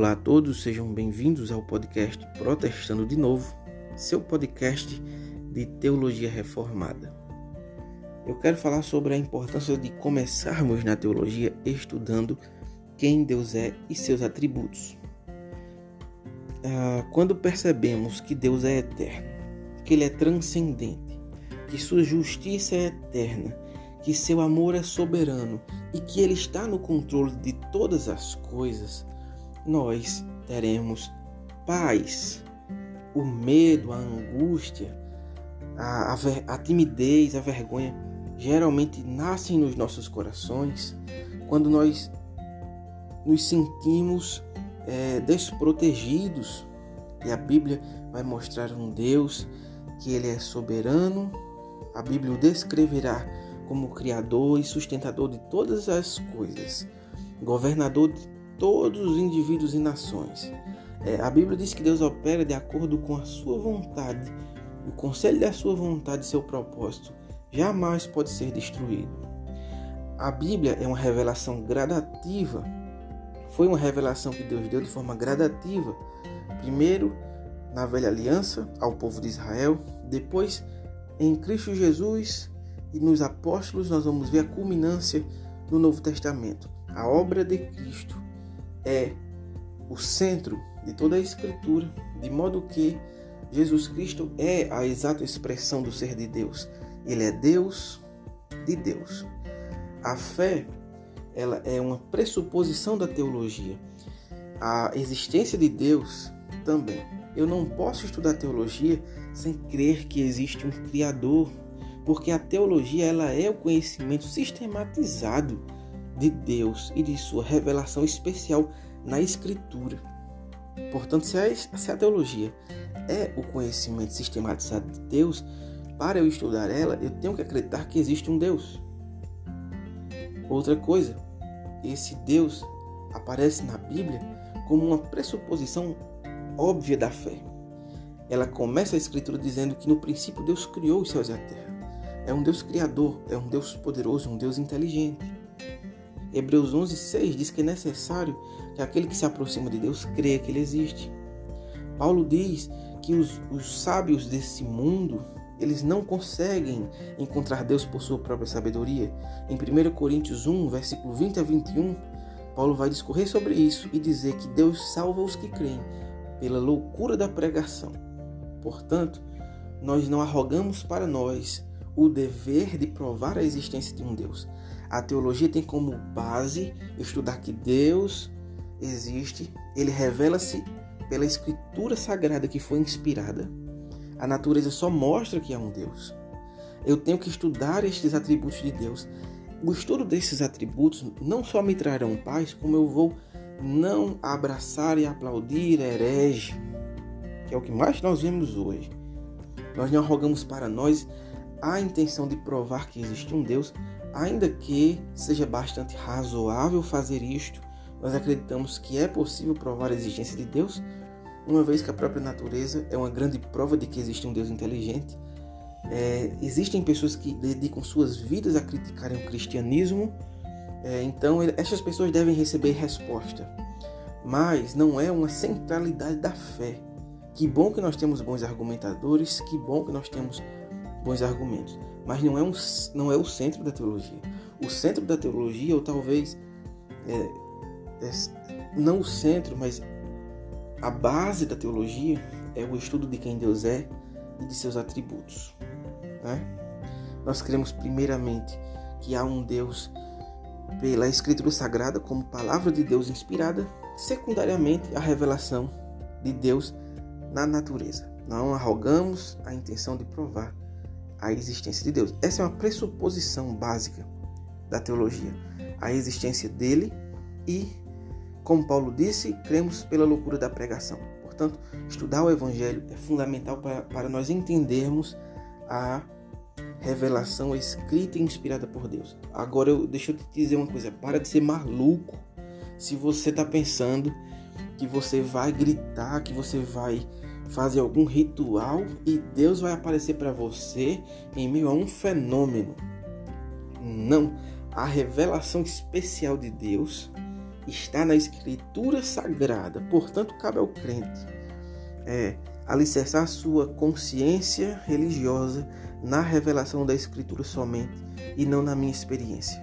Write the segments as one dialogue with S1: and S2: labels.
S1: Olá a todos, sejam bem-vindos ao podcast Protestando de Novo, seu podcast de teologia reformada. Eu quero falar sobre a importância de começarmos na teologia estudando quem Deus é e seus atributos. Ah, quando percebemos que Deus é eterno, que Ele é transcendente, que Sua justiça é eterna, que Seu amor é soberano e que Ele está no controle de todas as coisas, nós teremos paz. O medo, a angústia, a, a, a timidez, a vergonha geralmente nascem nos nossos corações quando nós nos sentimos é, desprotegidos. E a Bíblia vai mostrar um Deus que ele é soberano. A Bíblia o descreverá como criador e sustentador de todas as coisas, governador de todos os indivíduos e nações. É, a Bíblia diz que Deus opera de acordo com a sua vontade. O conselho da sua vontade e seu propósito jamais pode ser destruído. A Bíblia é uma revelação gradativa. Foi uma revelação que Deus deu de forma gradativa. Primeiro, na velha aliança, ao povo de Israel. Depois, em Cristo Jesus e nos apóstolos, nós vamos ver a culminância no Novo Testamento. A obra de Cristo é o centro de toda a Escritura, de modo que Jesus Cristo é a exata expressão do ser de Deus. Ele é Deus de Deus. A fé, ela é uma pressuposição da teologia. A existência de Deus também. Eu não posso estudar teologia sem crer que existe um criador, porque a teologia ela é o conhecimento sistematizado de Deus e de sua revelação especial na Escritura. Portanto, se a, se a teologia é o conhecimento sistematizado de Deus, para eu estudar ela, eu tenho que acreditar que existe um Deus. Outra coisa, esse Deus aparece na Bíblia como uma pressuposição óbvia da fé. Ela começa a escritura dizendo que no princípio Deus criou os céus e a terra. É um Deus criador, é um Deus poderoso, um Deus inteligente. Hebreus 11, 6 diz que é necessário que aquele que se aproxima de Deus creia que Ele existe. Paulo diz que os, os sábios desse mundo eles não conseguem encontrar Deus por sua própria sabedoria. Em 1 Coríntios 1, versículo 20 a 21, Paulo vai discorrer sobre isso e dizer que Deus salva os que creem pela loucura da pregação. Portanto, nós não arrogamos para nós o dever de provar a existência de um Deus. A teologia tem como base estudar que Deus existe, ele revela-se pela escritura sagrada que foi inspirada. A natureza só mostra que há um Deus. Eu tenho que estudar estes atributos de Deus. O estudo desses atributos não só me trarão paz, como eu vou não abraçar e aplaudir herege, que é o que mais nós vemos hoje. Nós não arrogamos para nós a intenção de provar que existe um Deus, Ainda que seja bastante razoável fazer isto, nós acreditamos que é possível provar a existência de Deus, uma vez que a própria natureza é uma grande prova de que existe um Deus inteligente. É, existem pessoas que dedicam suas vidas a criticarem o cristianismo, é, então essas pessoas devem receber resposta. Mas não é uma centralidade da fé. Que bom que nós temos bons argumentadores, que bom que nós temos bons argumentos mas não é, um, não é o centro da teologia. O centro da teologia, ou talvez é, é, não o centro, mas a base da teologia é o estudo de quem Deus é e de seus atributos. Né? Nós cremos primeiramente que há um Deus pela Escritura Sagrada como palavra de Deus inspirada, secundariamente a revelação de Deus na natureza. Não arrogamos a intenção de provar a existência de Deus. Essa é uma pressuposição básica da teologia, a existência dele e, como Paulo disse, cremos pela loucura da pregação. Portanto, estudar o Evangelho é fundamental para, para nós entendermos a revelação escrita e inspirada por Deus. Agora, eu, deixa eu te dizer uma coisa: para de ser maluco se você está pensando que você vai gritar, que você vai fazer algum ritual e Deus vai aparecer para você em meio a um fenômeno. Não, a revelação especial de Deus está na Escritura Sagrada. Portanto, cabe ao crente é, alicerçar sua consciência religiosa na revelação da Escritura somente e não na minha experiência.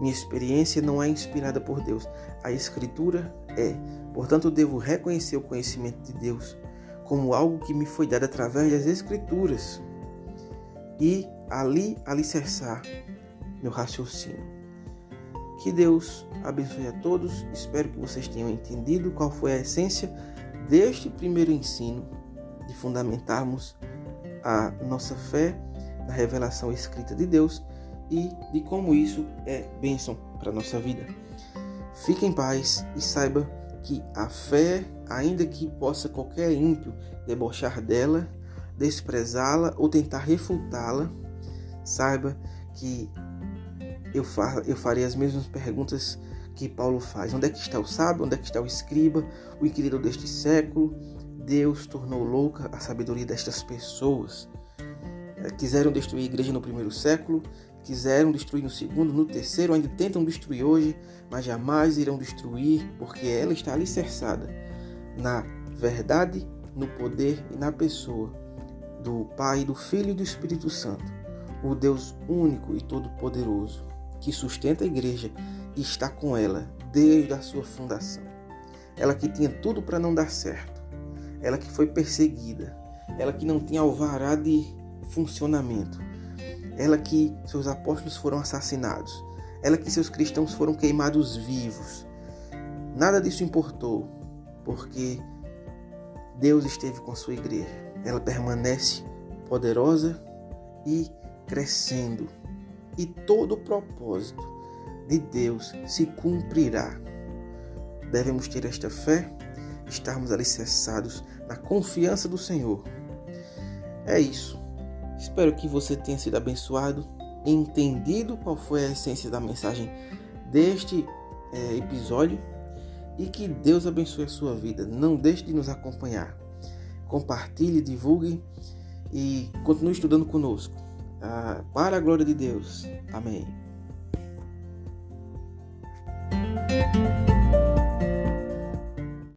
S1: Minha experiência não é inspirada por Deus, a Escritura é. Portanto, devo reconhecer o conhecimento de Deus como algo que me foi dado através das Escrituras e ali alicerçar meu raciocínio. Que Deus abençoe a todos. Espero que vocês tenham entendido qual foi a essência deste primeiro ensino de fundamentarmos a nossa fé na revelação escrita de Deus e de como isso é bênção para a nossa vida. Fique em paz e saiba que a fé, ainda que possa qualquer ímpio debochar dela, desprezá-la ou tentar refutá-la, saiba que eu, fa eu farei as mesmas perguntas que Paulo faz. Onde é que está o sábio? Onde é que está o escriba? O inquirido deste século? Deus tornou louca a sabedoria destas pessoas. É, quiseram destruir a igreja no primeiro século, quiseram destruir no segundo, no terceiro, ainda tentam destruir hoje, mas jamais irão destruir, porque ela está alicerçada na verdade, no poder e na pessoa do Pai, do Filho e do Espírito Santo, o Deus único e todo-poderoso, que sustenta a igreja e está com ela desde a sua fundação. Ela que tinha tudo para não dar certo, ela que foi perseguida, ela que não tinha alvará de funcionamento, ela que seus apóstolos foram assassinados, ela que seus cristãos foram queimados vivos. Nada disso importou, porque Deus esteve com a sua igreja. Ela permanece poderosa e crescendo. E todo o propósito de Deus se cumprirá. Devemos ter esta fé, estarmos alicerçados na confiança do Senhor. É isso. Espero que você tenha sido abençoado, entendido qual foi a essência da mensagem deste é, episódio e que Deus abençoe a sua vida. Não deixe de nos acompanhar. Compartilhe, divulgue e continue estudando conosco. Ah, para a glória de Deus. Amém.